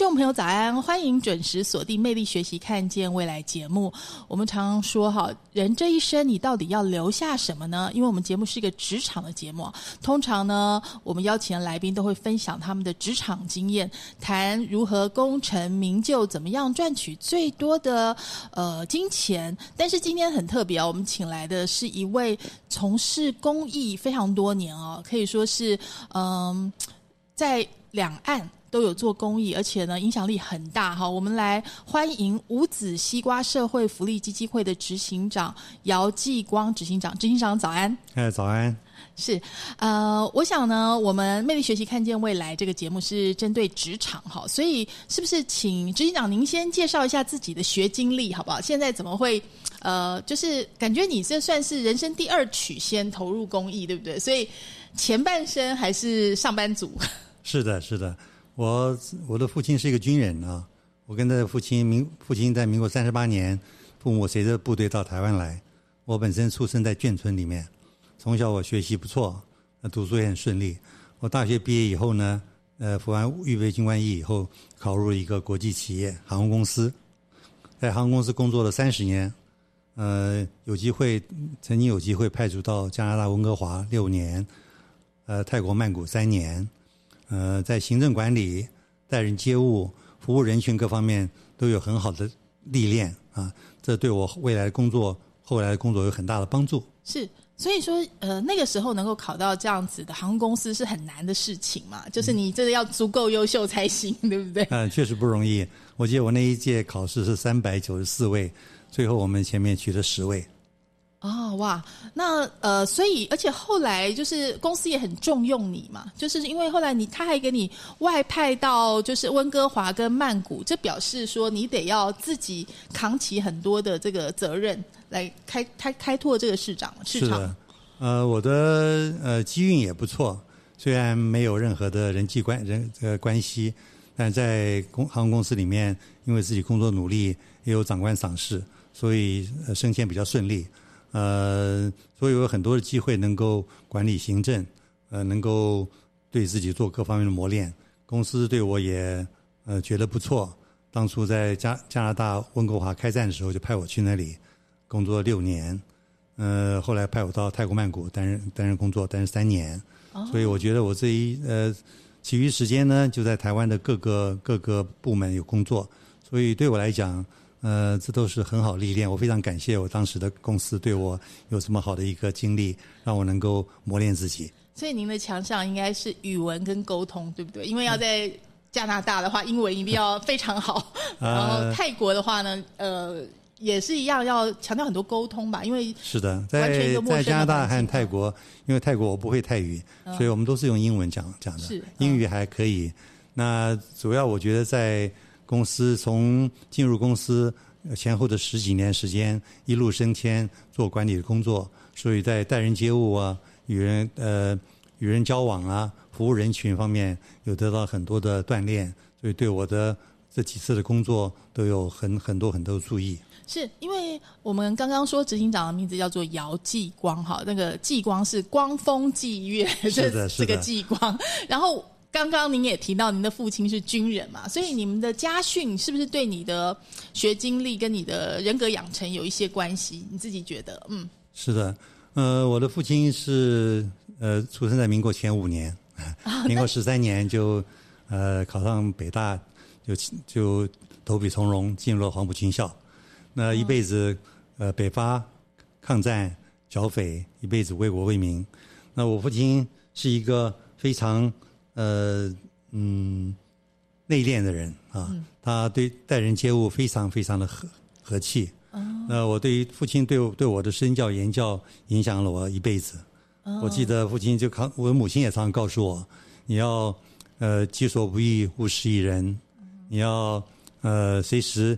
听众朋友早安，欢迎准时锁定《魅力学习看见未来》节目。我们常常说哈，人这一生你到底要留下什么呢？因为我们节目是一个职场的节目，通常呢，我们邀请的来宾都会分享他们的职场经验，谈如何功成名就，怎么样赚取最多的呃金钱。但是今天很特别，我们请来的是一位从事公益非常多年哦，可以说是嗯，在两岸。都有做公益，而且呢影响力很大哈。我们来欢迎五子西瓜社会福利基金会的执行长姚继光执行长，执行长早安。哎，早安。是，呃，我想呢，我们魅力学习看见未来这个节目是针对职场哈，所以是不是请执行长您先介绍一下自己的学经历好不好？现在怎么会呃，就是感觉你这算是人生第二曲先投入公益，对不对？所以前半生还是上班族。是的，是的。我我的父亲是一个军人啊，我跟他的父亲民父亲在民国三十八年，父母随着部队到台湾来。我本身出生在眷村里面，从小我学习不错，读书也很顺利。我大学毕业以后呢，呃，服完预备军官役以后，考入一个国际企业航空公司，在航空公司工作了三十年，呃，有机会曾经有机会派驻到加拿大温哥华六年，呃，泰国曼谷三年。呃，在行政管理、待人接物、服务人群各方面都有很好的历练啊，这对我未来的工作、后来的工作有很大的帮助。是，所以说，呃，那个时候能够考到这样子的航空公司是很难的事情嘛，就是你真的要足够优秀才行，对不对？嗯，确实不容易。我记得我那一届考试是三百九十四位，最后我们前面取了十位。哦哇，那呃，所以而且后来就是公司也很重用你嘛，就是因为后来你他还给你外派到就是温哥华跟曼谷，这表示说你得要自己扛起很多的这个责任来开开开拓这个市场市场。是的，呃，我的呃机运也不错，虽然没有任何的人际关人呃关系，但在公航空公司里面，因为自己工作努力，也有长官赏识，所以升迁比较顺利。呃，所以有很多的机会能够管理行政，呃，能够对自己做各方面的磨练。公司对我也呃觉得不错。当初在加加拿大温哥华开战的时候，就派我去那里工作六年。呃，后来派我到泰国曼谷担任担任工作，担任三年。所以我觉得我这一呃其余时间呢，就在台湾的各个各个部门有工作。所以对我来讲。呃，这都是很好历练，我非常感谢我当时的公司对我有这么好的一个经历，让我能够磨练自己。所以您的强项应该是语文跟沟通，对不对？因为要在加拿大的话，英文一定要非常好。然后泰国的话呢，呃，也是一样，要强调很多沟通吧。因为是的，在在加拿大和泰国，因为泰国我不会泰语，所以我们都是用英文讲讲的。是英语还可以。那主要我觉得在。公司从进入公司前后的十几年时间，一路升迁做管理的工作，所以在待人接物啊、与人呃与人交往啊、服务人群方面有得到很多的锻炼，所以对我的这几次的工作都有很很多很多注意。是因为我们刚刚说执行长的名字叫做姚继光哈，那个继光是光风霁月，是的，是个继光，然后。刚刚您也提到您的父亲是军人嘛，所以你们的家训是不是对你的学经历跟你的人格养成有一些关系？你自己觉得？嗯，是的，呃，我的父亲是呃出生在民国前五年，民国十三年就呃考上北大，就就投笔从戎进入了黄埔军校。那一辈子呃北伐、抗战、剿匪，一辈子为国为民。那我父亲是一个非常呃嗯内敛的人啊，他对待人接物非常非常的和和气。那我对于父亲对我对我的身教言教影响了我一辈子。我记得父亲就靠我母亲也常常告诉我，你要呃己所不欲，勿施于人，你要呃随时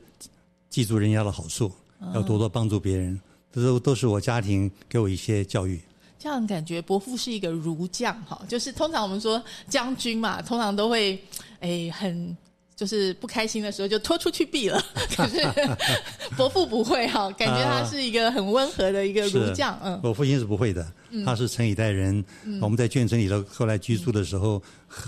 记住人家的好处，要多多帮助别人。这都都是我家庭给我一些教育。这样感觉伯父是一个儒将哈，就是通常我们说将军嘛，通常都会哎很。就是不开心的时候就拖出去毙了，可是 伯父不会哈，感觉他是一个很温和的一个儒将。嗯，我父亲是不会的，他是城里代人。我们在眷村里头后来居住的时候，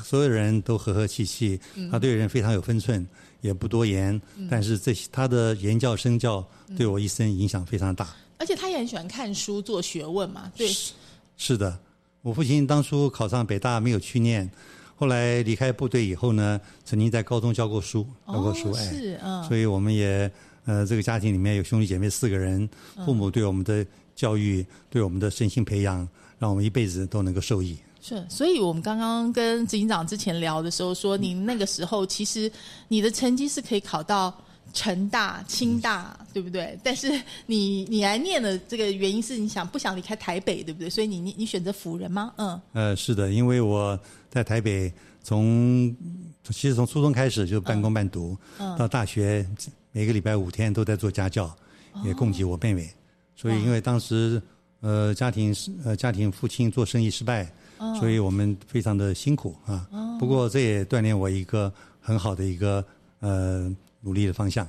所有人都和和气气，他对人非常有分寸，也不多言。但是这些他的言教身教对我一生影响非常大。而且他也很喜欢看书做学问嘛，对。是的，我父亲当初考上北大没有去念。后来离开部队以后呢，曾经在高中教过书，教过书，哎，是嗯，所以我们也呃，这个家庭里面有兄弟姐妹四个人，父母对我们的教育，对我们的身心培养，让我们一辈子都能够受益。是，所以我们刚刚跟执行长之前聊的时候说，您那个时候其实你的成绩是可以考到。成大、清大，对不对？但是你你来念的这个原因是你想不想离开台北，对不对？所以你你你选择辅仁吗？嗯，呃，是的，因为我在台北从其实从初中开始就半工半读，到大学每个礼拜五天都在做家教，也供给我妹妹。所以因为当时呃家庭呃家庭父亲做生意失败，所以我们非常的辛苦啊。不过这也锻炼我一个很好的一个呃。努力的方向。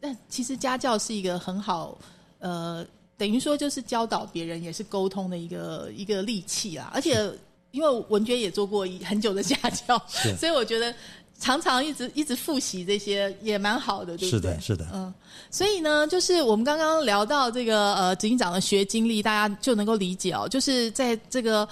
但其实家教是一个很好，呃，等于说就是教导别人，也是沟通的一个一个利器啊。而且因为文娟也做过很久的家教，所以我觉得常常一直一直复习这些也蛮好的，对不对？是的，是的。嗯，所以呢，就是我们刚刚聊到这个呃执行长的学经历，大家就能够理解哦，就是在这个。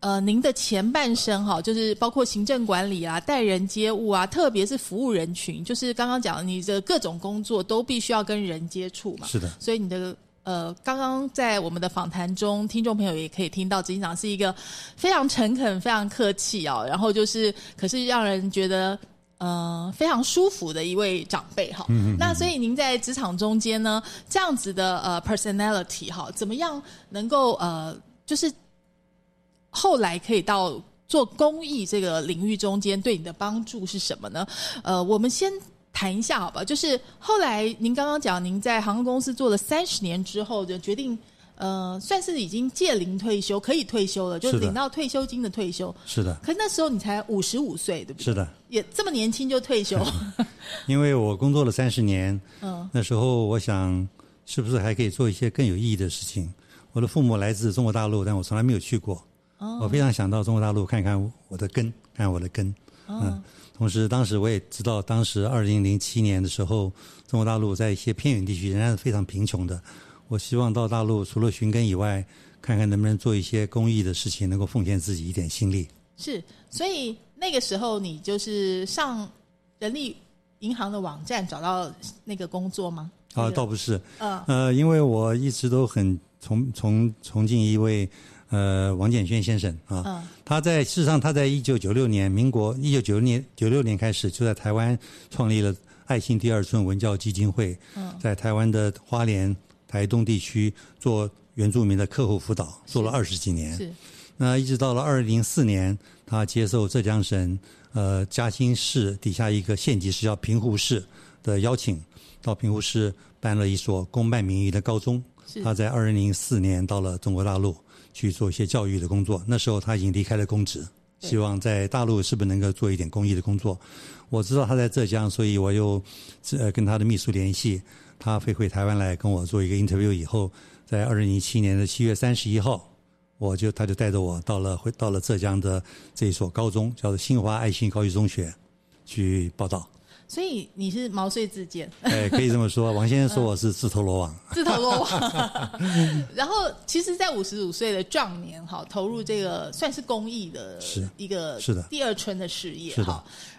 呃，您的前半生哈，就是包括行政管理啊、待人接物啊，特别是服务人群，就是刚刚讲你的各种工作都必须要跟人接触嘛。是的。所以你的呃，刚刚在我们的访谈中，听众朋友也可以听到，执行长是一个非常诚恳、非常客气哦，然后就是可是让人觉得呃非常舒服的一位长辈哈。嗯嗯。那所以您在职场中间呢，这样子的呃 personality 哈，怎么样能够呃就是。后来可以到做公益这个领域中间，对你的帮助是什么呢？呃，我们先谈一下好吧。就是后来您刚刚讲，您在航空公司做了三十年之后，就决定呃，算是已经届龄退休，可以退休了，就领到退休金的退休。是的。可是那时候你才五十五岁，对不对？是的。也这么年轻就退休？因为我工作了三十年，嗯，那时候我想，是不是还可以做一些更有意义的事情？我的父母来自中国大陆，但我从来没有去过。我非常想到中国大陆看看我的根，看我的根。嗯，同时当时我也知道，当时二零零七年的时候，中国大陆在一些偏远地区仍然是非常贫穷的。我希望到大陆除了寻根以外，看看能不能做一些公益的事情，能够奉献自己一点心力。是，所以那个时候你就是上人力银行的网站找到那个工作吗？啊，倒不是。嗯，呃，因为我一直都很崇崇崇敬一位。呃，王建轩先生啊，他在事实上，他在一九九六年，民国一九九六年九六年开始，就在台湾创立了爱心第二村文教基金会，在台湾的花莲、台东地区做原住民的课后辅导，做了二十几年。是，那一直到了二零零四年，他接受浙江省呃嘉兴市底下一个县级市叫平湖市的邀请，到平湖市办了一所公办名义的高中。他在二零零四年到了中国大陆。去做一些教育的工作。那时候他已经离开了公职，希望在大陆是不是能够做一点公益的工作。我知道他在浙江，所以我又呃跟他的秘书联系，他飞回台湾来跟我做一个 interview。以后在二零一七年的七月三十一号，我就他就带着我到了回到了浙江的这一所高中，叫做新华爱心高级中学去报道。所以你是毛遂自荐，哎，可以这么说。王先生说我是自投罗网，自投罗网。然后，其实，在五十五岁的壮年，哈，投入这个算是公益的，是一个是的第二春的事业，是。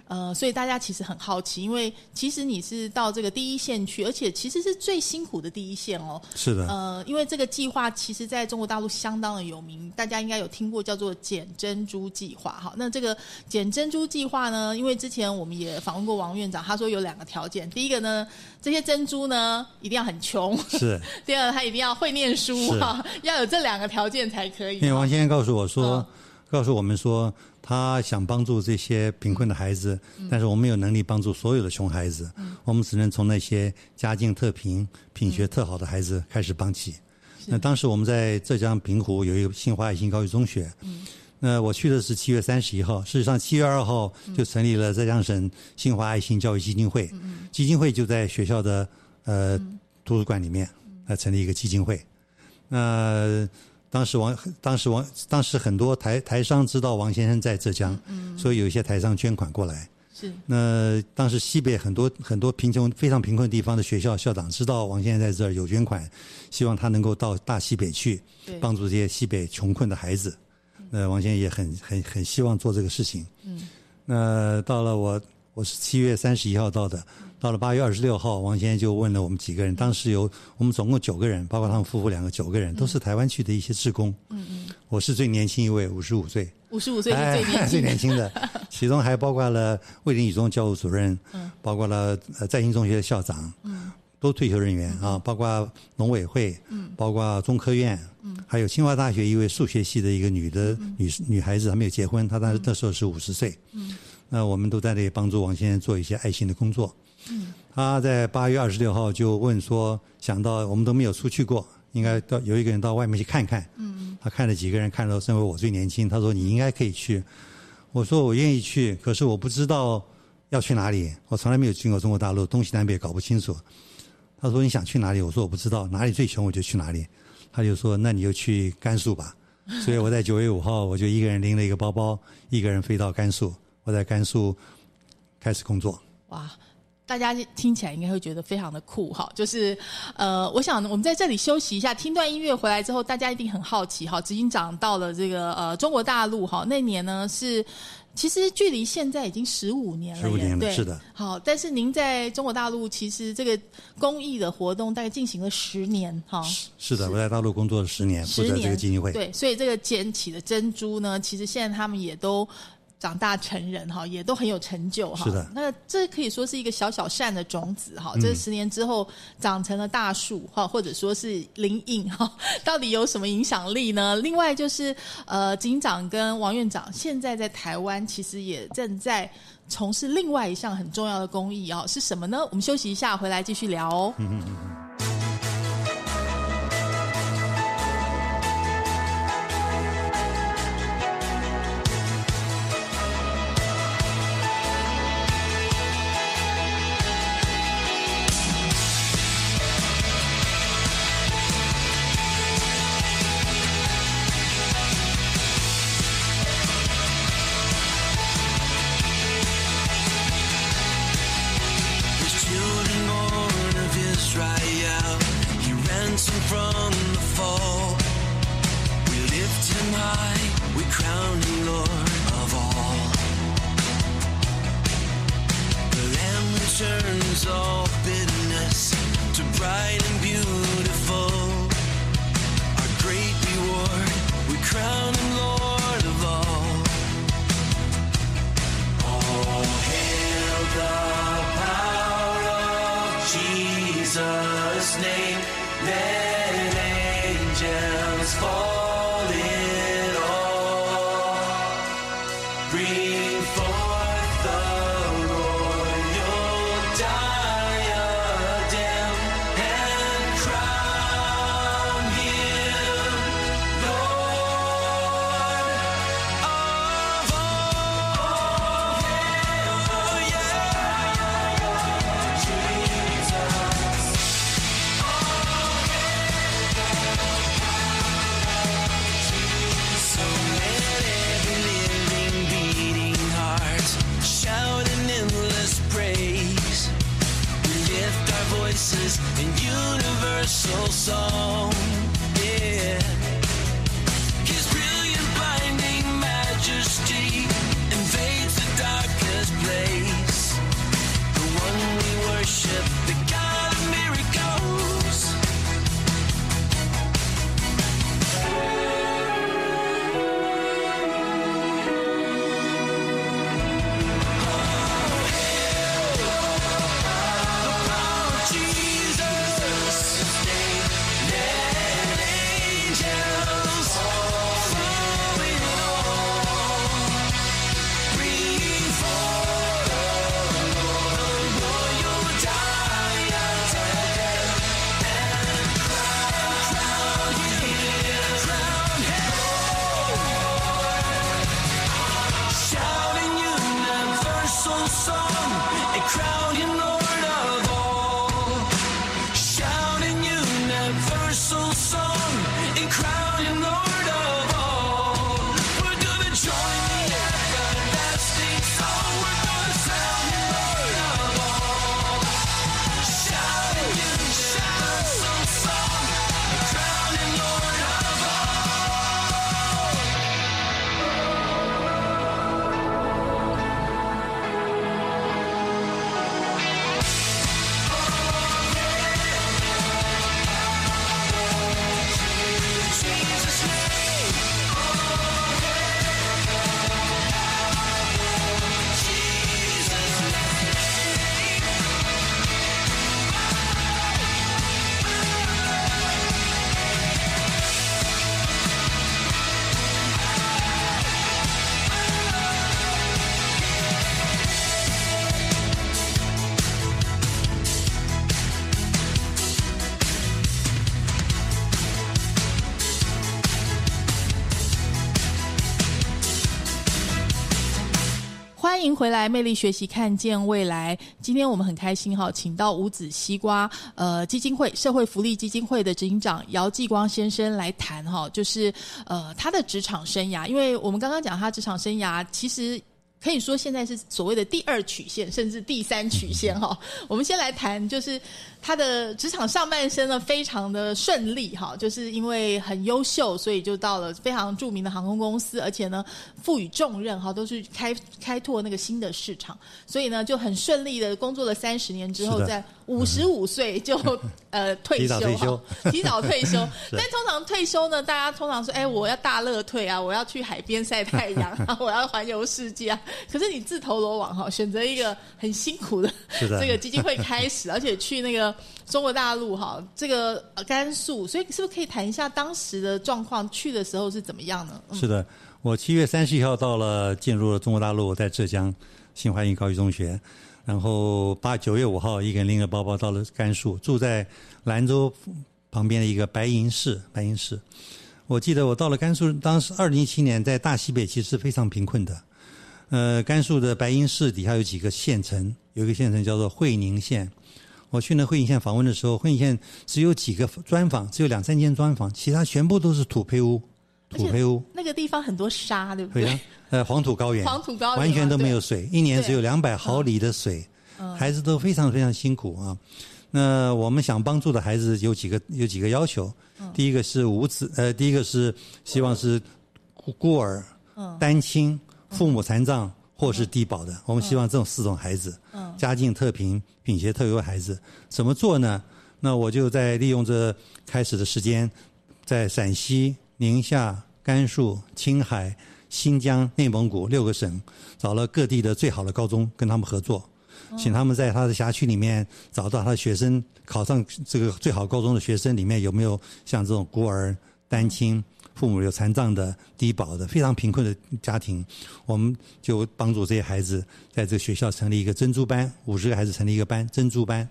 呃，所以大家其实很好奇，因为其实你是到这个第一线去，而且其实是最辛苦的第一线哦。是的，呃，因为这个计划其实在中国大陆相当的有名，大家应该有听过叫做“捡珍珠计划”哈。那这个“捡珍珠计划”呢，因为之前我们也访问过王院长，他说有两个条件，第一个呢，这些珍珠呢一定要很穷；是 第二，他一定要会念书是哈，要有这两个条件才可以。因为王先生告诉我说，嗯告诉我们说，他想帮助这些贫困的孩子，嗯。但是我们没有能力帮助所有的穷孩子，我们只能从那些家境特贫、品学特好的孩子开始帮起。那当时我们在浙江平湖有一个新华爱心高级中学，那我去的是七月三十一号，事实上七月二号就成立了浙江省新华爱心教育基金会，基金会就在学校的呃图书馆里面，呃成立一个基金会。那当时王，当时王，当时很多台台商知道王先生在浙江，所以有一些台商捐款过来。是那当时西北很多很多贫穷非常贫困地方的学校校长知道王先生在这儿有捐款，希望他能够到大西北去帮助这些西北穷困的孩子。那王先生也很很很希望做这个事情。嗯，那到了我我是七月三十一号到的，到了八月二十六号，王先生就问了我们几个人，当时有我们总共九个人，包括他们夫妇两个，九个人都是台湾去的一些职工。嗯嗯，我是最年轻一位，五十五岁。五十五岁是最年哎最轻的。年轻的，其中还包括了卫林女中教务主任，包括了呃在兴中学的校长，都退休人员啊，包括农委会，包括中科院，还有清华大学一位数学系的一个女的女女孩子还没有结婚，她当时那时候是五十岁，那我们都在那里帮助王先生做一些爱心的工作。他在八月二十六号就问说，想到我们都没有出去过，应该到有一个人到外面去看看。嗯，他看了几个人，看到认为我最年轻，他说你应该可以去。我说我愿意去，可是我不知道要去哪里，我从来没有去过中国大陆，东西南北搞不清楚。他说你想去哪里？我说我不知道，哪里最穷我就去哪里。他就说那你就去甘肃吧。所以我在九月五号，我就一个人拎了一个包包，一个人飞到甘肃。我在甘肃开始工作。哇，大家听起来应该会觉得非常的酷哈。就是呃，我想我们在这里休息一下，听段音乐回来之后，大家一定很好奇哈。执行长到了这个呃中国大陆哈，那年呢是。其实距离现在已经十五年了耶，15年了是的。好，但是您在中国大陆其实这个公益的活动大概进行了十年哈。是的，我在大陆工作了十年，负责这个基金会。对，所以这个捡起的珍珠呢，其实现在他们也都长大成人哈，也都很有成就哈。是的嗯那这可以说是一个小小善的种子哈，这十年之后长成了大树哈，或者说是林荫哈，到底有什么影响力呢？另外就是呃，警长跟王院长现在在台湾其实也正在。从事另外一项很重要的公益啊，是什么呢？我们休息一下，回来继续聊哦。There's children born turns all bitterness to bright and beautiful. Our great reward, we crown him Lord of all. All hail the power of Jesus' name. so sorry. 欢迎回来，魅力学习，看见未来。今天我们很开心哈，请到五子西瓜呃基金会社会福利基金会的执行长姚继光先生来谈哈，就是呃他的职场生涯。因为我们刚刚讲他职场生涯，其实可以说现在是所谓的第二曲线，甚至第三曲线哈。我们先来谈，就是他的职场上半生呢，非常的顺利哈，就是因为很优秀，所以就到了非常著名的航空公司，而且呢赋予重任哈，都是开开拓那个新的市场，所以呢就很顺利的工作了三十年之后，在五十五岁就 呃退提早退哈休。提早退休。但通常退休呢，大家通常说，哎，我要大乐退啊，我要去海边晒太阳啊，我要环游世界啊。可是你自投罗网哈，选择一个很辛苦的。这个基金会开始，而且去那个中国大陆哈，这个甘肃，所以是不是可以谈一下当时的状况？去的时候是怎么样呢？是的，我七月三十一号到了，进入了中国大陆，我在浙江新华营高级中学，然后八九月五号一个人拎着包包到了甘肃，住在兰州旁边的一个白银市。白银市，我记得我到了甘肃，当时二零一七年在大西北其实非常贫困的。呃，甘肃的白银市底下有几个县城，有一个县城叫做会宁县。我去那会宁县访问的时候，会宁县只有几个专访，只有两三间专访，其他全部都是土坯屋，土坯屋。那个地方很多沙，对不非常对？呃黄土高原，黄土高原完全都没有啊水，一年只有两百毫里的水，孩子都非常非常辛苦啊。那我们想帮助的孩子有几个有几个要求，第一个是无子，呃，第一个是希望是孤孤儿、单亲、父母残障或是低保的，我们希望这种四种孩子，家境特贫、品学特优的孩子，怎么做呢？那我就在利用这开始的时间，在陕西、宁夏、甘肃、青海、新疆、内蒙古六个省，找了各地的最好的高中，跟他们合作，请他们在他的辖区里面找到他的学生考上这个最好高中的学生里面有没有像这种孤儿、单亲、父母有残障的、低保的、非常贫困的家庭，我们就帮助这些孩子在这个学校成立一个珍珠班，五十个孩子成立一个班，珍珠班。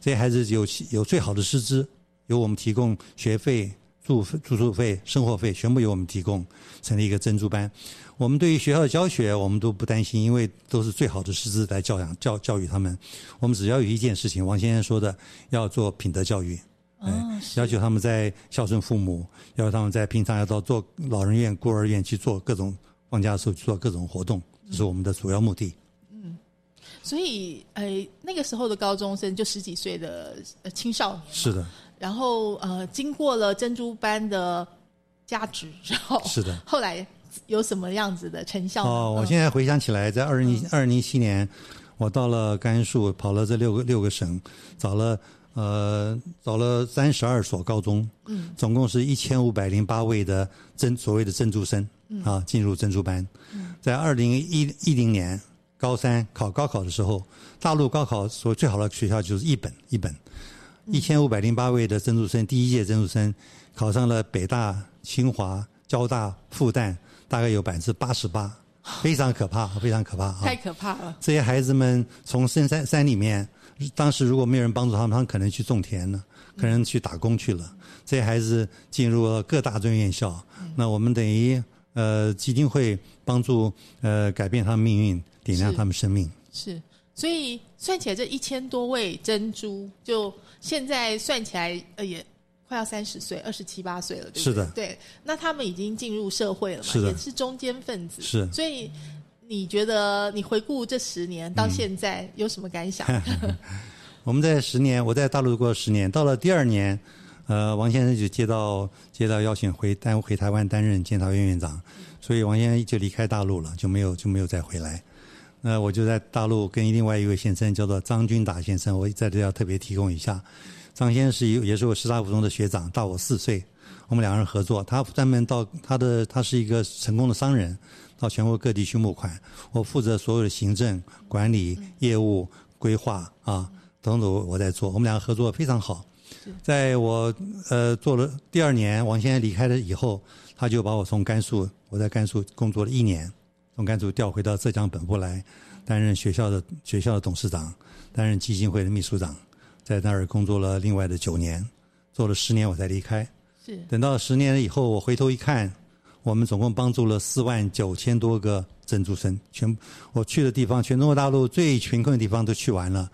这些孩子有有最好的师资，由我们提供学费、住住宿费、生活费，全部由我们提供，成立一个珍珠班。我们对于学校的教学，我们都不担心，因为都是最好的师资来教养教教育他们。我们只要有一件事情，王先生说的，要做品德教育。哦哎，要求他们在孝顺父母，要求他们在平常要到做老人院、孤儿院去做各种放假的时候去做各种活动，这是我们的主要目的。嗯所以，呃，那个时候的高中生就十几岁的呃青少年，是的，然后呃，经过了珍珠班的加持之后，是的。后来有什么样子的成效？哦，我嗯现在回想起来，在二零二零一七年，我到了甘肃，跑了这六个六个省，找了呃找了三十二所高中，嗯，总共是一千五百零八位的珍所谓的珍珠生啊进入珍珠班。在二零一一零年高三考高考的时候，大陆高考所最好的学校就是一本一本，一千五百零八位的珍珠生，第一届珍珠生考上了北大、清华、交大、复旦，大概有百分之八十八，非常可怕，非常可怕啊！太可怕了。这些孩子们从深山山里面，当时如果没有人帮助他们，他们可能去种田了，可能去打工去了。这些孩子进入了各大专院校，那我们等于呃基金会帮助呃改变他们命运，点亮他们生命。是，所以算起来这一千多位珍珠，就现在算起来，呃，也快要三十岁，二十七八岁了，对不对？是的对。那他们已经进入社会了嘛，也是中间分子，是所以你觉得你回顾这十年到现在有什么感想？我们在十年，我在大陆过了十年，到了第二年，呃，王先生就接到接到邀请回担回台湾担任监察院院长，所以王先生就离开大陆了，就没有就没有再回来。那我就在大陆跟另外一位先生叫做张君达先生，我在这要特别提供一下。张先生是一也是我师大附中的学长，大我四岁。我们两个人合作，他专门到他的他是一个成功的商人，到全国各地去募款，我负责所有的行政管理、业务规划啊，等等我在做。我们两个合作非常好。在我呃做了第二年，王先生离开了以后，他就把我从甘肃，我在甘肃工作了一年，从甘肃调回到浙江本部来，担任学校的学校的董事长，担任基金会的秘书长，在那儿工作了另外的九年，做了十年我才离开。是。等到十年以后，我回头一看，我们总共帮助了四万九千多个珍珠生，全我去的地方，全中国大陆最贫困的地方都去完了，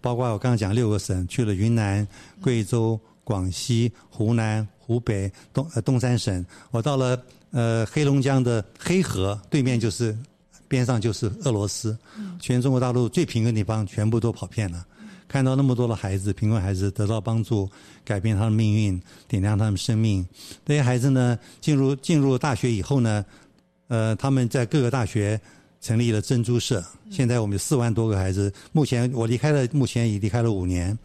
包括我刚刚讲六个省，去了云南、贵州、广西、湖南、湖北、东呃东三省，我到了呃黑龙江的黑河对面就是边上就是俄罗斯，全中国大陆最贫困的地方全部都跑遍了。看到那么多的孩子，贫困孩子得到帮助，改变他的命运，点亮他们生命。这些孩子呢，进入进入大学以后呢，呃，他们在各个大学成立了珍珠社。现在我们有四万多个孩子，目前我离开了，目前已离开了五年，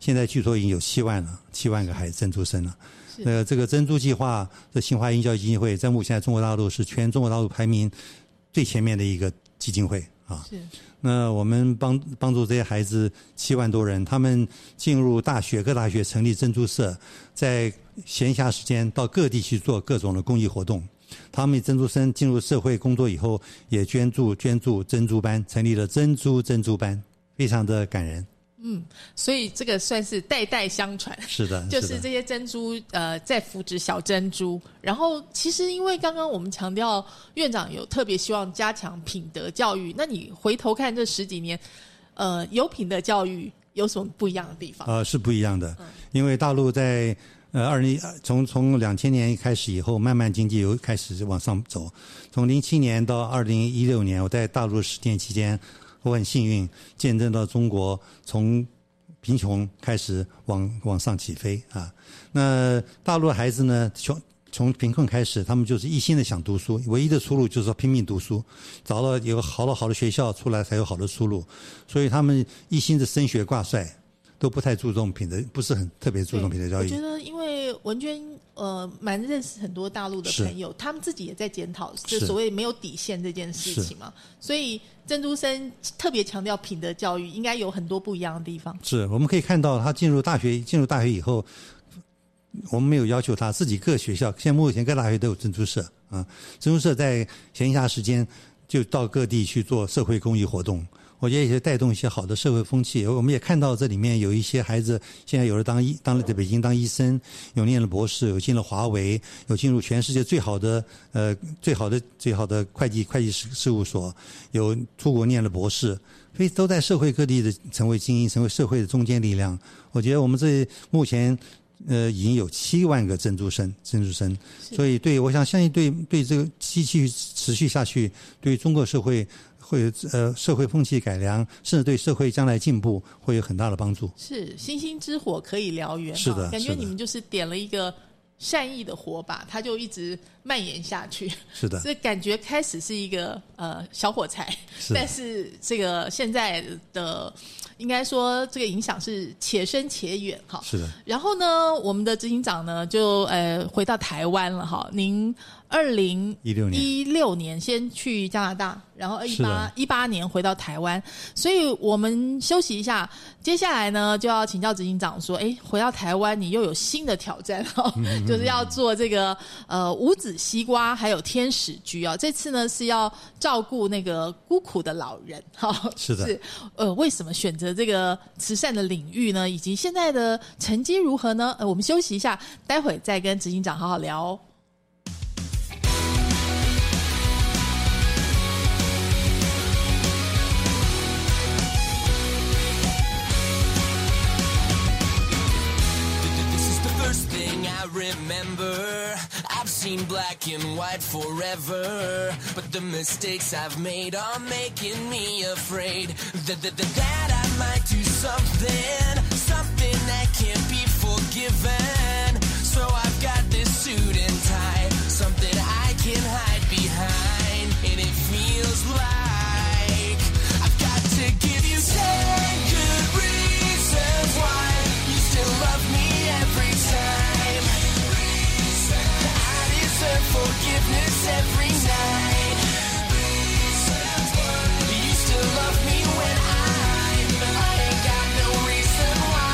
现在据说已经有七万了，七万个孩子珍珠生了。呃，这个珍珠计划，这新华英教育基金会在目前在中国大陆是全中国大陆排名最前面的一个基金会啊。是那我们帮帮助这些孩子七万多人，他们进入大学，各大学成立珍珠社，在闲暇时间到各地去做各种的公益活动。他们珍珠生进入社会工作以后，也捐助捐助珍珠班，成立了珍珠珍珠班，非常的感人。所以这个算是代代相传。是的，就是这些珍珠，呃，在扶植小珍珠。然后，其实因为刚刚我们强调，院长有特别希望加强品德教育。那你回头看这十几年，呃，有品德教育有什么不一样的地方？呃，是不一样的，因为大陆在呃二零从从两千年开始以后，慢慢经济又开始往上走。从零七年到二零一六年，我在大陆实践期间，我很幸运见证到中国从贫穷开始往往上起飞啊。那大陆的孩子呢，从从贫困开始，他们就是一心的想读书，唯一的出路就是要拼命读书，找到有好了好的学校出来才有好的出路，所以他们一心的升学挂帅，都不太注重品德，不是很特别注重品德教育我觉。得，因为文娟呃蛮认识很多大陆的朋友，他们自己也在检讨，就所谓没有底线这件事情嘛。所以珍珠生特别强调品德教育，应该有很多不一样的地方。是我们可以看到，他进入大学，进入大学以后，我们没有要求他自己各学校，现在目前各大学都有珍珠社啊，珍珠社在闲暇时间就到各地去做社会公益活动。我觉得也是带动一些好的社会风气。我们也看到这里面有一些孩子，现在有的当医，当了在北京当医生，有念了博士，有进了华为，有进入全世界最好的呃最好的最好的会计会计事事务所，有出国念了博士，所以都在社会各地的成为精英，成为社会的中坚力量。我觉得我们这目前呃已经有七万个珍珠生珍珠生，所以对我想相信对对这个继续持续下去，对中国社会会呃社会风气改良，甚至对社会将来进步会有很大的帮助。是星星之火可以燎原，是的感觉你们就是点了一个善意的火把，它就一直蔓延下去。是的所以感觉开始是一个呃小火柴，是但是这个现在的应该说这个影响是且深且远哈。是的，然后呢，我们的执行长呢就呃回到台湾了哈。您二零一六年一六年先去加拿大，然后一八一八年回到台湾，所以我们休息一下。接下来呢，就要请教执行长说，哎，回到台湾你又有新的挑战哦、嗯 就是要做这个呃五子西瓜还有天使居啊。这次呢是要照顾那个孤苦的老人哈、是的是呃，为什么选择这个慈善的领域呢？以及现在的成绩如何呢？呃，我们休息一下，待会再跟执行长好好聊哦。Seen black and white forever. But the mistakes I've made are making me afraid that, that, that, that I might do something, something that can't be forgiven. So I've got this suit and tie, something I can hide behind. And it feels like forgiveness every night. You still love me when I'm. I ain't got no reason why.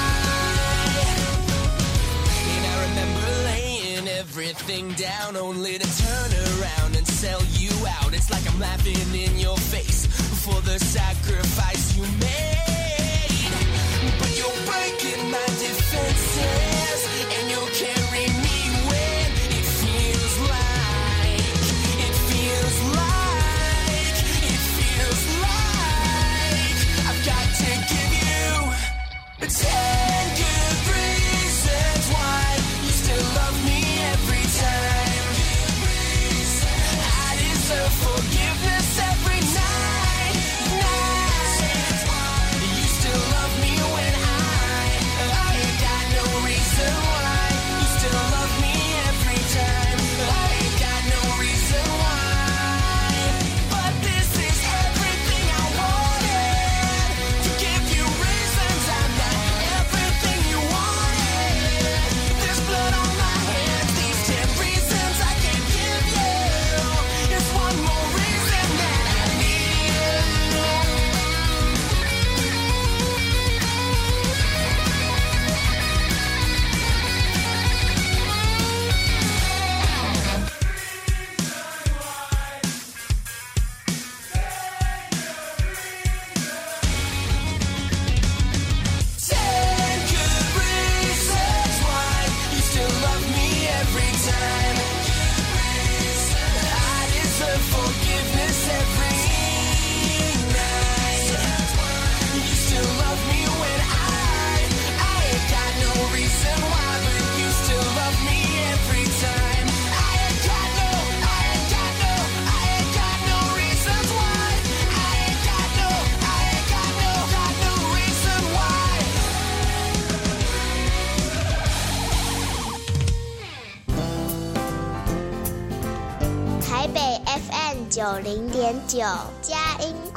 And I remember laying everything down only to turn around and sell you out. It's like I'm laughing in your face for the sacrifice you made. But you're breaking my defenses take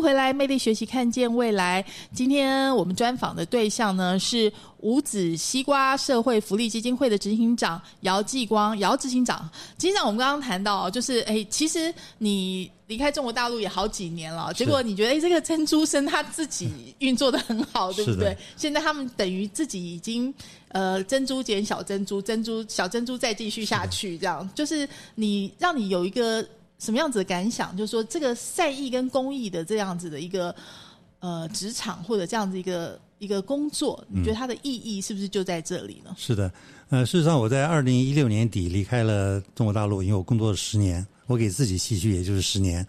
迎回来，魅力学习，看见未来。今天我们专访的对象呢是五子西瓜社会福利基金会的执行长姚继光，姚执行长。执行长，我们刚刚谈到，就是哎，其实你离开中国大陆也好几年了，结果你觉得哎，这个珍珠生他自己运作的很好，对不对？现在他们等于自己已经呃珍珠减小珍珠，珍珠小珍珠再继续下去，这样就是你让你有一个什么样子的感想？就是说，这个赛义跟公益的这样子的一个呃职场或者这样子一个一个工作，你觉得它的意义是不是就在这里呢？是的，呃，事实上我在二零一六年底离开了中国大陆，因为我工作了十年，我给自己期许也就是十年。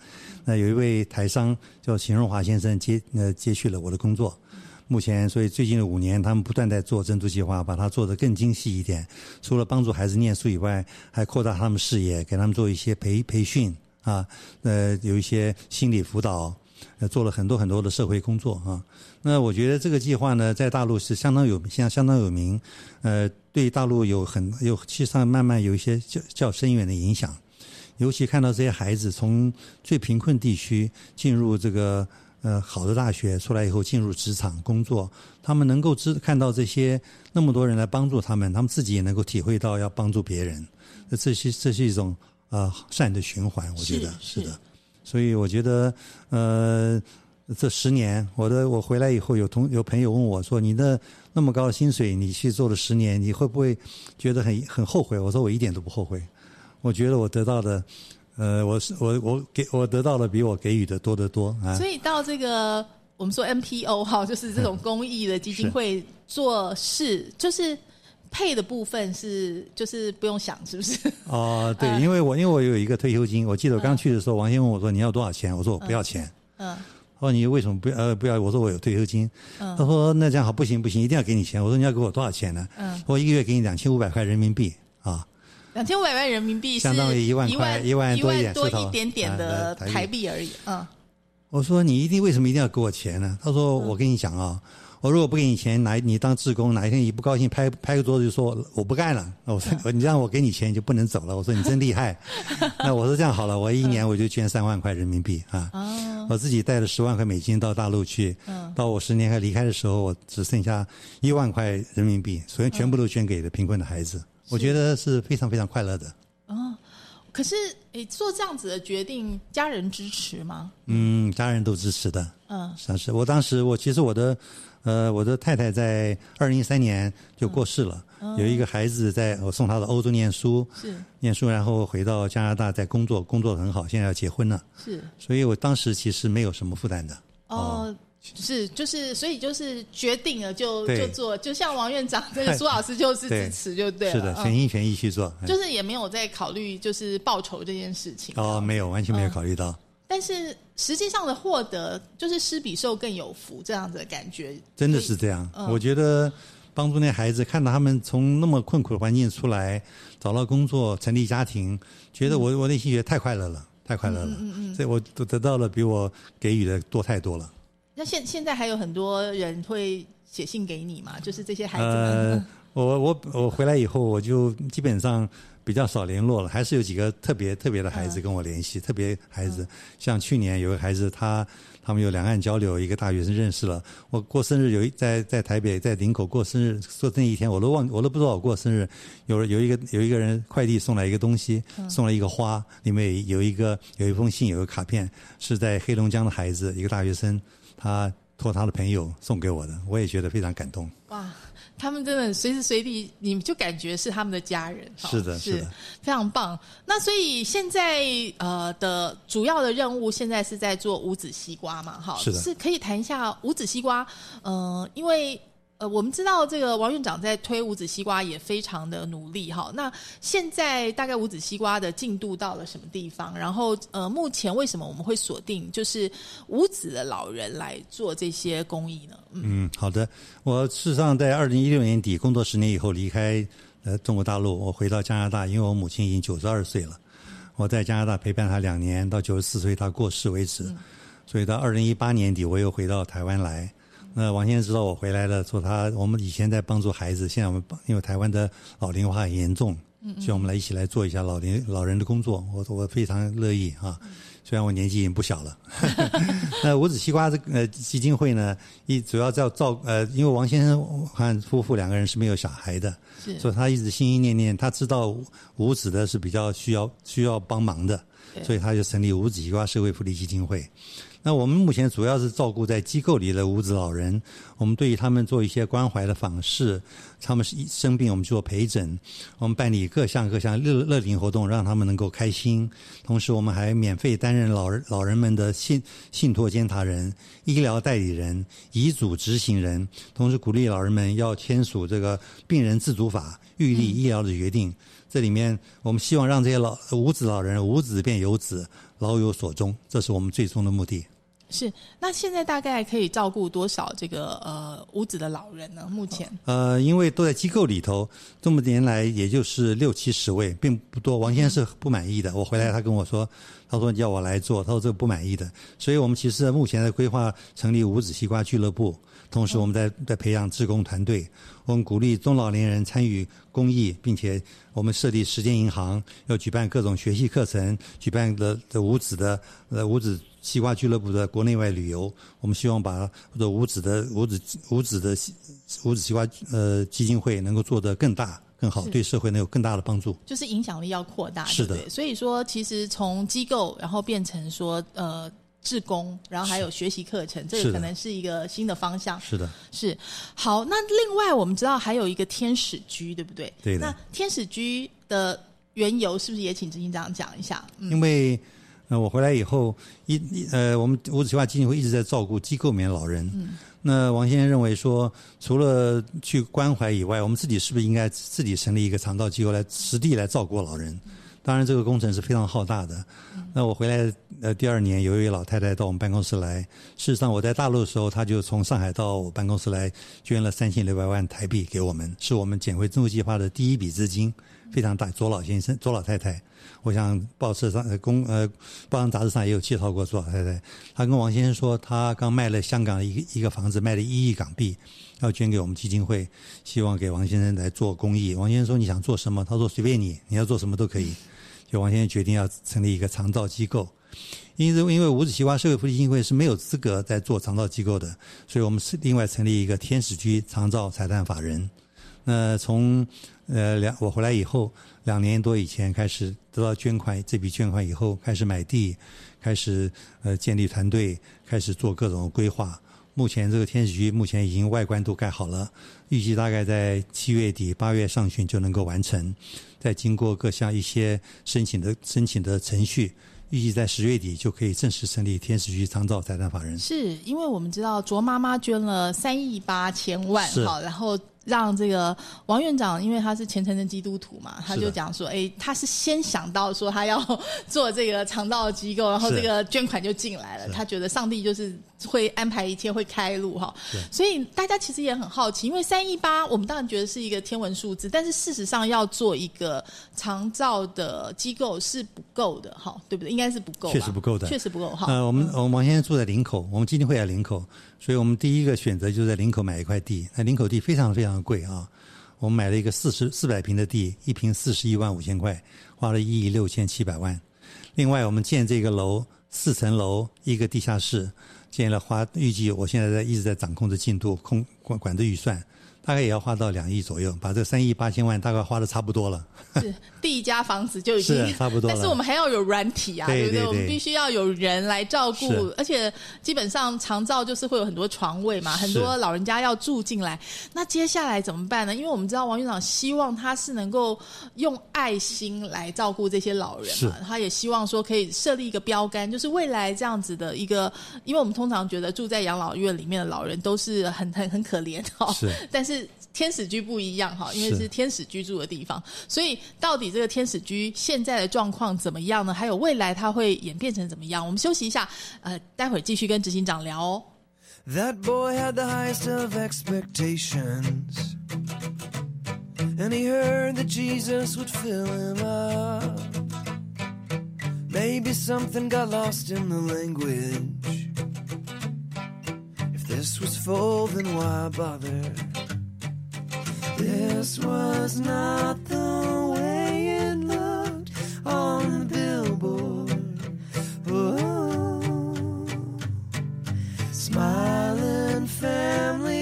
那有一位台商叫秦荣华先生接呃接续了我的工作，目前所以最近的五年，他们不断在做珍珠计划，把它做得更精细一点。除了帮助孩子念书以外，还扩大他们视野，给他们做一些培培训啊，呃，有一些心理辅导，呃，做了很多很多的社会工作啊。那我觉得这个计划呢，在大陆是相当有相相当有名，呃，对大陆有很有其实上慢慢有一些较较深远的影响。尤其看到这些孩子从最贫困地区进入这个呃好的大学，出来以后进入职场工作，他们能够知看到这些那么多人来帮助他们，他们自己也能够体会到要帮助别人，那这是这是一种呃善的循环，我觉得是是的。所以我觉得呃这十年，我的我回来以后有同有朋友问我说：“你的那么高的薪水，你去做了十年，你会不会觉得很很后悔？”我说：“我一点都不后悔。”我觉得我得到的，呃，我是我我给我得到的比我给予的多得多啊。所以到这个我们说 MPO 哈，就是这种公益的基金会做事，就是配的部分是就是不用想，是不是？哦，对，因为我因为我有一个退休金，我记得我刚去的时候，王先问我说你要多少钱？我说我不要钱。嗯他说你为什么不要呃不要？我说我有退休金。他说那这样好不行不行，一定要给你钱。我说你要给我多少钱呢？嗯，我一个月给你两千五百块人民币啊。两千五百万人民币是相当于一万块一一万一多一点多一点点的啊台币而已。嗯我说你一定为什么一定要给我钱呢？他说我跟你讲啊，我如果不给你钱，哪你当志工，哪一天你不高兴拍拍个桌子就说我不干了，我说你让我给你钱你就不能走了。我说你真厉害。那我说这样好了，我一年我就捐三万块人民币啊。哦我自己带了十万块美金到大陆去，嗯到我十年后离开的时候，我只剩下一万块人民币，所以全部都捐给了贫困的孩子。我觉得是非常非常快乐的。哦，可是诶，做这样子的决定，家人支持吗？嗯，家人都支持的。嗯是是，我当时我其实我的呃我的太太在二零一三年就过世了，有一个孩子在我送他到欧洲念书，是念书然后回到加拿大在工作，工作很好，现在要结婚了，是所以我当时其实没有什么负担的。哦。是，就是，所以就是决定了就就做，就像王院长这个苏老师就是支持就对了，是的，嗯全心全意去做。嗯就是也没有在考虑就是报酬这件事情。哦，没有，完全没有嗯考虑到，但是实际上的获得就是施比受更有福这样子的感觉，真的是这样。嗯我觉得帮助那孩子，看到他们从那么困苦的环境出来，找到工作，成立家庭，觉得我、我内心觉得太快乐了，太快乐了。嗯嗯嗯所以我都得到了比我给予的多太多了。那现现在还有很多人会写信给你嘛？就是这些孩子们，呃，我我我回来以后，我就基本上比较少联络了，还是有几个特别特别的孩子跟我联系，特别孩子，像去年有个孩子，他他们有两岸交流，一个大学生认识了，我过生日有一在在台北在林口过生日，说那一天我都忘我都不知道我过生日，有有一个有一个人快递送来一个东西，送了一个花，里面有一个有一封信，有个卡片，是在黑龙江的孩子，一个大学生，他托他的朋友送给我的，我也觉得非常感动。哇，他们真的随时随地，你就感觉是他们的家人，是的是是的非常棒。那所以现在呃的主要的任务，现在是在做无籽西瓜嘛，哈，是的是可以谈一下无籽西瓜，呃，因为。呃，我们知道这个王院长在推无籽西瓜也非常的努力哈。那现在大概无籽西瓜的进度到了什么地方？然后呃，目前为什么我们会锁定就是无籽的老人来做这些公益呢？嗯嗯，好的。我事实上在二零一六年底工作十年以后离开呃中国大陆，我回到加拿大，因为我母亲已经九十二岁了，我在加拿大陪伴她两年，到九十四岁她过世为止，所以到二零一八年底我又回到台湾来。那王先生知道我回来了，说他我们以前在帮助孩子，现在我们帮因为台湾的老龄化很严重，希望我们来一起来做一下老龄老人的工作，我我非常乐意啊。虽然我年纪已经不小了，那五子西瓜这个呃基金会呢，一主要在照呃，因为王先生和夫妇两个人是没有小孩的，是所以他一直心心念念，他知道五子的是比较需要需要帮忙的，对所以他就成立五子西瓜社会福利基金会。那我们目前主要是照顾在机构里的无子老人，我们对于他们做一些关怀的访视，他们是一生病我们做陪诊，我们办理各项各项乐乐龄活动，让他们能够开心。同时，我们还免费担任老人老人们的信信托监察人、医疗代理人、遗嘱执行人，同时鼓励老人们要签署这个病人自主法，预立医疗的决定。这里面，我们希望让这些老无子老人无子变有子，老有所终，这是我们最终的目的。是，那现在大概可以照顾多少这个呃无子的老人呢？目前呃，因为都在机构里头，这么年来也就是六七十位，并不多。王先生是不满意的，我回来他跟我说，他说你叫我来做，他说这个不满意的。所以我们其实目前在规划成立无子西瓜俱乐部，同时我们在在培养志工团队，我们鼓励中老年人参与公益，并且我们设立时间银行，要举办各种学习课程，举办的的五子的呃五子。西瓜俱乐部的国内外旅游，我们希望把或者五子的五子五子的五子西瓜呃基金会能够做得更大更好，对社会能有更大的帮助。就是影响力要扩大，是的对不对所以说，其实从机构然后变成说呃。志工，然后还有学习课程，这个可能是一个新的方向。是的，是好，那另外我们知道还有一个天使居，对不对？对的那天使居的缘由是不是也请执行长讲一下？嗯，因为呃我回来以后一一呃我们五子西瓜基金会一直在照顾机构里面的老人。嗯。那王先生认为说，除了去关怀以外，我们自己是不是应该自己成立一个肠道机构来实地来照顾老人？当然，这个工程是非常浩大的。那我回来呃第二年，有一位老太太到我们办公室来。事实上，我在大陆的时候，她就从上海到我办公室来，捐了三千六百万台币给我们，是我们减肥政府计划的第一笔资金，非常大。左老先生、左老太太，我想报社上呃公呃报章杂志上也有介绍过左老太太。她跟王先生说，她刚卖了香港的一个一个房子，卖了一亿港币，要捐给我们基金会，希望给王先生来做公益。王先生说你想做什么？他说随便你，你要做什么都可以。就王先生决定要成立一个长照机构，因为因为五子西瓜社会福利基金会是没有资格在做长照机构的，所以我们是另外成立一个天使居长照财产法人。那从呃两我回来以后，两年多以前开始得到捐款，这笔捐款以后开始买地，开始呃建立团队，开始做各种规划。目前这个天使区目前已经外观都盖好了，预计大概在七月底八月上旬就能够完成。再经过各项一些申请的申请的程序，预计在十月底就可以正式成立天使区长照财产法人。是因为我们知道卓妈妈捐了三亿八千万，是好，然后让这个王院长，因为他是虔诚的基督徒嘛，他就讲说，哎，他是先想到说他要做这个肠道机构，然后是。这个捐款就进来了，他觉得上帝就是会安排一切，会开路哈。所以大家其实也很好奇，因为三一八，我们当然觉得是一个天文数字，但是事实上要做一个肠照的机构是不够的哈，对不对？应该是不够吧，确实不够的。确实不够哈。呃，我们我们王先生住在林口，我们基金会在林口，所以我们第一个选择就在林口买一块地。那林口地非常非常贵啊，我们买了一个四十四百平的地，一平四十一万五千块，花了一亿六千七百万。另外，我们建这个楼四层楼，一个地下室，建了花预计我现在在一直在掌控着进度，控管管着预算，大概也要花到两亿左右，把这三亿八千万大概花的差不多了。是 第一家房子就已经是差不多了但是我们还要有软体啊，不对？对对对我们必须要有人来照顾，而且基本上长照就是会有很多床位嘛，很多老人家要住进来。那接下来怎么办呢？因为我们知道王院长希望他是能够用爱心来照顾这些老人嘛，他也希望说可以设立一个标杆，就是未来这样子的一个，因为我们通常觉得住在养老院里面的老人都是很很很可怜哦，是 但是天使居不一样哈，因为是是天使居住的地方，所以到底这个天使居现在的状况怎么样呢？还有未来它会演变成怎么样？我们休息一下，呃，待会儿继续跟执行长聊哦。That boy had the highest of expectations. And he heard that Jesus would fill him up. Maybe something got lost in the language. If this was full, then why bother? This was not the way it looked on the billboard. Oh. Smiling family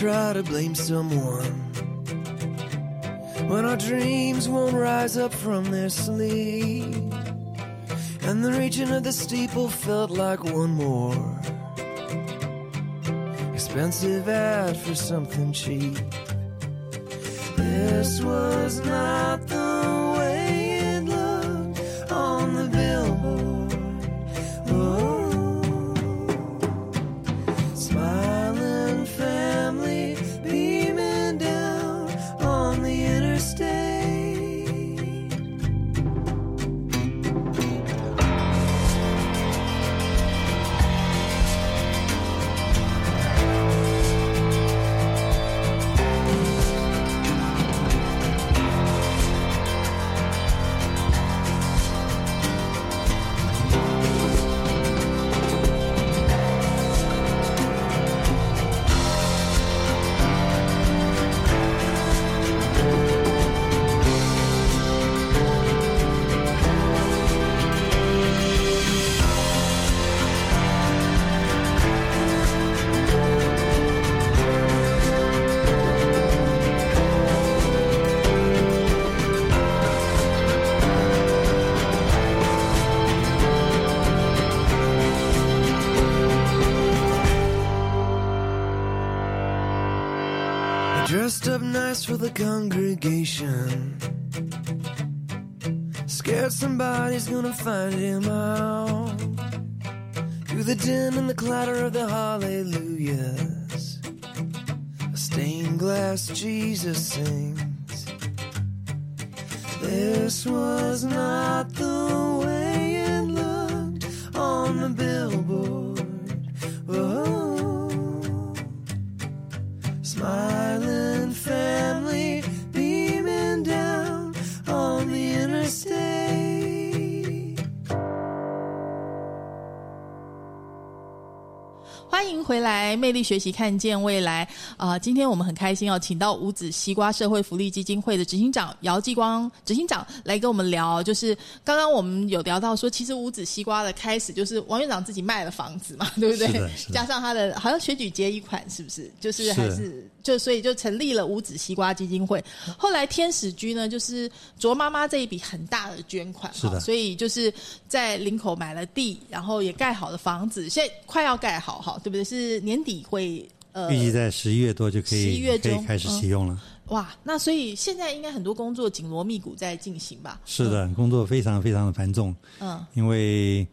try to blame someone when our dreams won't rise up from their sleep. And the reaching of the steeple felt like one more expensive ad for something cheap. This was not the Dressed up nice for the congregation. Scared somebody's gonna find him out. Through the din and the clatter of the hallelujahs. A stained glass Jesus sings. This was not the way it looked on the billboard. Oh. Smiling family beaming down on the interstate. 欢迎回来，魅力学习，看见未来啊、今天我们很开心哦，请到五子西瓜社会福利基金会的执行长姚继光执行长来跟我们聊。就是刚刚我们有聊到说，其实五子西瓜的开始就是王院长自己卖了房子嘛，对不对？是的是的加上他的好像选举结一款，是不是？就是还是就所以就成立了五子西瓜基金会。后来天使居呢，就是卓妈妈这一笔很大的捐款，是的所以就是在林口买了地，然后也盖好了房子，现在快要盖好哈，对不对？是年底会呃预计在十一月多就可以，十一月中可以开始启用了。哇，那所以现在应该很多工作紧锣密鼓在进行吧？是的，工作非常非常的繁重，嗯，因为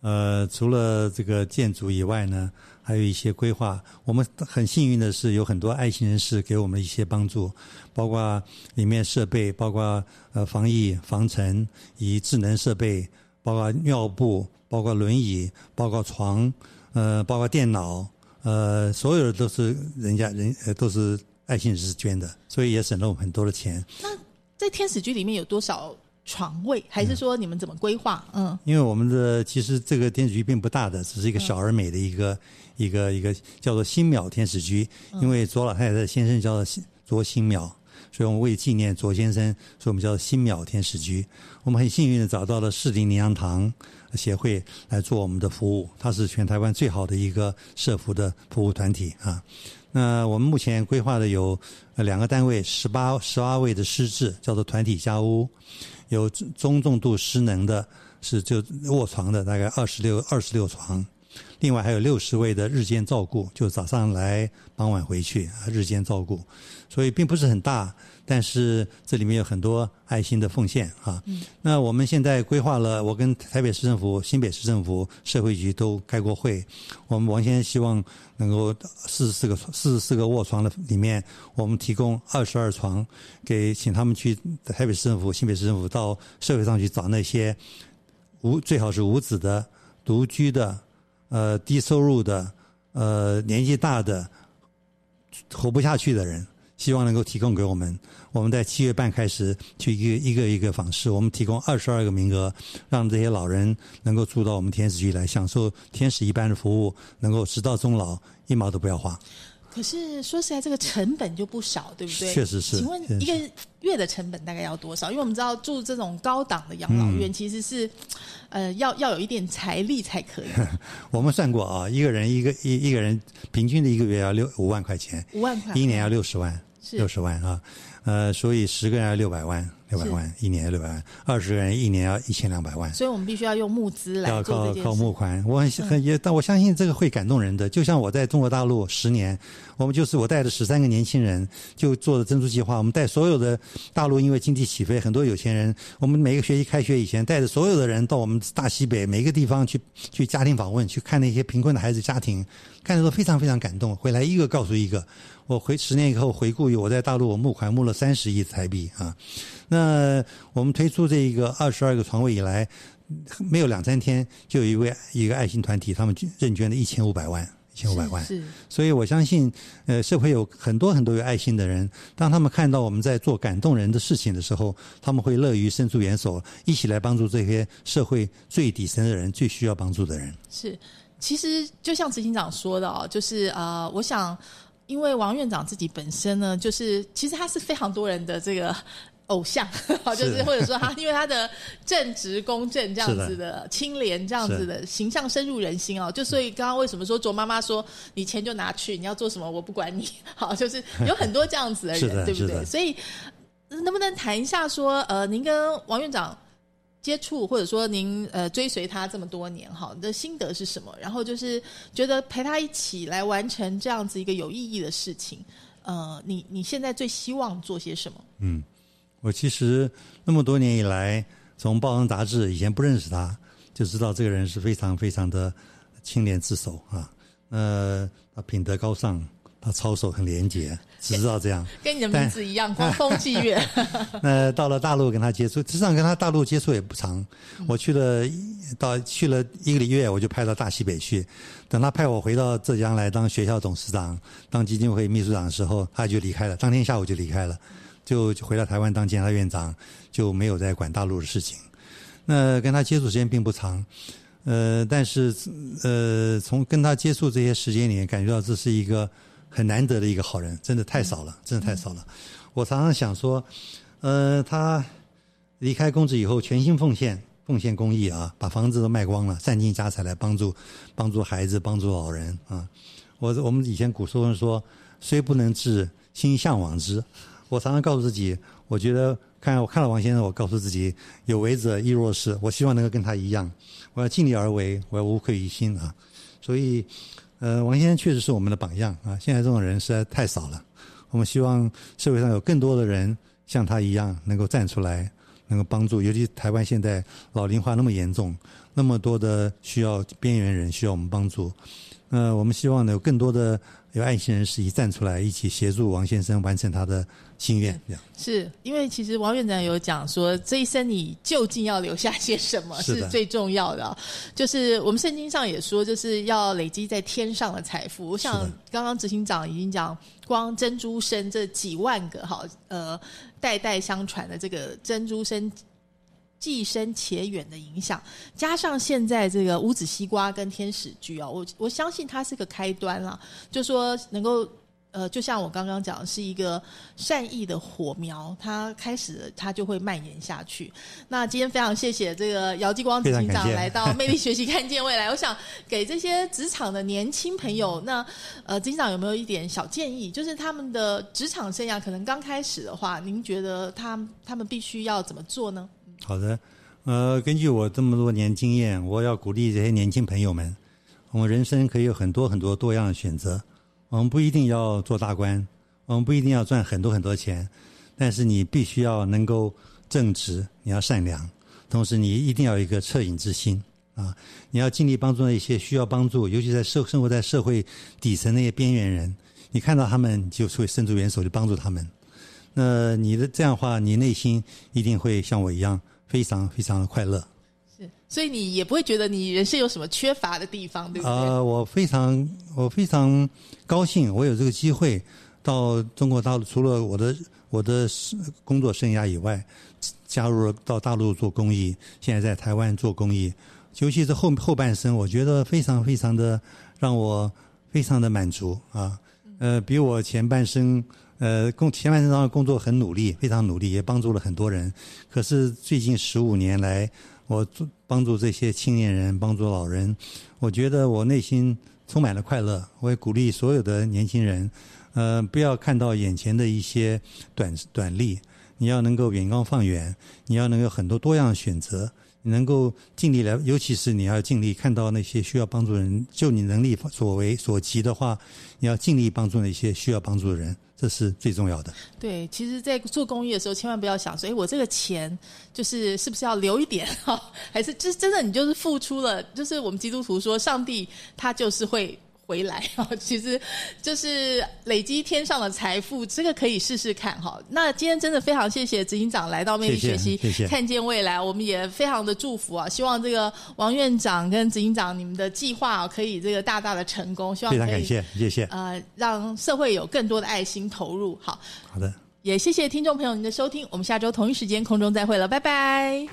呃，除了这个建筑以外呢，还有一些规划。我们很幸运的是，有很多爱心人士给我们一些帮助，包括里面设备，包括呃防疫、防尘以及智能设备，包括尿布，包括轮椅，包括床，呃，包括电脑，呃，所有的都是人家人呃都是爱心人士捐的，所以也省了我们很多的钱。那在天使居里面有多少床位？还是说你们怎么规划？嗯因为我们的其实这个天使居并不大的，只是一个小而美的一个、一个一个叫做新淼天使居。因为左老太太的先生叫做新卓新淼，所以我们为纪念卓先生，所以我们叫做新淼天使居。我们很幸运的找到了士林灵粮堂协会来做我们的服务，它是全台湾最好的一个社服的服务团体啊。那我们目前规划的有呃两个单位，十八十八位的师智，叫做团体家屋，有中重度失能的，是就卧床的，大概二十六二十六床。另外还有六十位的日间照顾，就早上来，傍晚回去，日间照顾，所以并不是很大，但是这里面有很多爱心的奉献啊。那我们现在规划了，我跟台北市政府、新北市政府、社会局都开过会，我们王先生希望能够四十四个四十四个卧床的里面，我们提供二十二床给，请他们去台北市政府、新北市政府到社会上去找那些无最好是无子的、独居的、呃低收入的、呃年纪大的、活不下去的人，希望能够提供给我们。我们在七月半开始去一个一个一个访视，我们提供二十二个名额，让这些老人能够住到我们天使居来，享受天使一般的服务，能够直到终老，一毛都不要花。可是说实在，这个成本就不少，对不对？确实是请问一个月的成本大概要多少？因为我们知道住这种高档的养老嗯院，其实是、呃要要有一点财力才可以，我们算过啊，一个人一个一一个人平均的一个月要六五万块钱，五万块一年要六十万，六十万啊，呃，所以十个人要六百万，六百万一年要六百万，二十个人一年要一千两百万。所以我们必须要用募资来要靠。靠募款，我很很也，但我相信这个会感动人的。就像我在中国大陆十年，我们就是我带着十三个年轻人，就做的珍珠计划。我们带所有的大陆，因为经济起飞，很多有钱人，我们每个学期开学以前，带着所有的人到我们大西北每一个地方去去家庭访问，去看那些贫困的孩子家庭，看的都非常非常感动。回来一个告诉一个，我回十年以后回顾，我在大陆我募款募了三十亿台币啊。那我们推出这一个二十二个床位以来，没有两三天，就有一位一个爱心团体，他们认捐了一千五百万，一千五百万。是所以我相信，呃，社会有很多很多有爱心的人，当他们看到我们在做感动人的事情的时候，他们会乐于伸出援手，一起来帮助这些社会最底层的人、最需要帮助的人。是，其实就像执行长说的哦，就是呃，我想，因为王院长自己本身呢，就是其实他是非常多人的这个。偶像，就是是或者说他，因为他的正直公正这样子的 清廉这样子的形象深入人心哦，就所以刚刚为什么说卓妈妈说你钱就拿去，你要做什么我不管你，好，就是有很多这样子的人，的对不对？所以能不能谈一下说，呃，您跟王院长接触，或者说您呃追随他这么多年，哈，你的心得是什么？然后就是觉得陪他一起来完成这样子一个有意义的事情，呃，你你现在最希望做些什么？我其实那么多年以来，从报章杂志以前不认识他，就知道这个人是非常非常的清廉自守啊。呃，他品德高尚，他操守很廉洁，只知道这样。跟你的名字一样，光风霁月。那到了大陆跟他接触，实际上跟他大陆接触也不长。我去了到去了一个月，我就派到大西北去。等他派我回到浙江来当学校董事长、当基金会秘书长的时候，他就离开了。当天下午就离开了，就就回到台湾当监察院长，就没有再管大陆的事情。那跟他接触时间并不长，呃，但是呃，从跟他接触这些时间里面，感觉到这是一个很难得的一个好人，真的太少了，真的太少了。我常常想说，呃，他离开公职以后，全心奉献，奉献公益啊，把房子都卖光了，散尽家财来帮助帮助孩子，帮助老人啊。我我们以前古时候说，虽不能至，心向往之。我常常告诉自己，我觉得看我看了王先生，我告诉自己，有为者亦若是。我希望能够跟他一样，我要尽力而为，我要无愧于心啊。所以，呃，王先生确实是我们的榜样啊。现在这种人实在太少了，我们希望社会上有更多的人像他一样，能够站出来，能够帮助。尤其台湾现在老龄化那么严重，那么多的需要边缘人需要我们帮助。呃，我们希望呢有更多的有爱心人士一站出来，一起协助王先生完成他的心愿。这样是因为其实王院长有讲说，这一生你究竟要留下些什么是最重要的啊、就是我们圣经上也说，就是要累积在天上的财富。我想刚刚执行长已经讲，光珍珠生这几万个哈，呃，代代相传的这个珍珠生。既深且远的影响，加上现在这个五子西瓜跟天使居哦，我我相信它是个开端啦。就说能够呃，就像我刚刚讲，是一个善意的火苗，它开始，它就会蔓延下去。那今天非常谢谢这个姚继光执行长来到 魅力学习看见未来。我想给这些职场的年轻朋友，那呃，执行长有没有一点小建议？就是他们的职场生涯可能刚开始的话，您觉得他他们必须要怎么做呢？好的，呃，根据我这么多年经验，我要鼓励这些年轻朋友们，我们人生可以有很多很多多样的选择，我们不一定要做大官，我们不一定要赚很多很多钱，但是你必须要能够正直，你要善良，同时你一定要有一个恻隐之心啊！你要尽力帮助那些需要帮助，尤其在社生活在社会底层那些边缘人，你看到他们就会伸出援手去帮助他们。那你的这样的话，你内心一定会像我一样，非常非常的快乐。是，所以你也不会觉得你人生有什么缺乏的地方，对不对？呃，我非常我非常高兴，我有这个机会到中国大陆，除了我的我的工作生涯以外，加入了到大陆做公益，现在在台湾做公益，尤其是后后半生，我觉得非常非常的让我非常的满足啊。呃，比我前半生，呃，工前半生当中工作很努力，非常努力，也帮助了很多人。可是最近十五年来，我做帮助这些青年人，帮助老人，我觉得我内心充满了快乐。我也鼓励所有的年轻人，呃，不要看到眼前的一些短短利，你要能够远高放远，你要能有很多多样选择。你能够尽力来，尤其是你要尽力看到那些需要帮助的人，就你能力所为所及的话，你要尽力帮助那些需要帮助的人，这是最重要的。对，其实，在做公益的时候，千万不要想说，哎，我这个钱就是是不是要留一点哈，还是就是真的你就是付出了，就是我们基督徒说，上帝他就是会。回来哈，其实就是累积天上的财富，这个可以试试看哈。那今天真的非常谢谢执行长来到魅力学习，谢谢看见未来，我们也非常的祝福啊！希望这个王院长跟执行长你们的计划啊，可以这个大大的成功，希望非常感谢，谢谢。呃，让社会有更多的爱心投入。好，好的，也谢谢听众朋友您的收听，我们下周同一时间空中再会了，拜拜。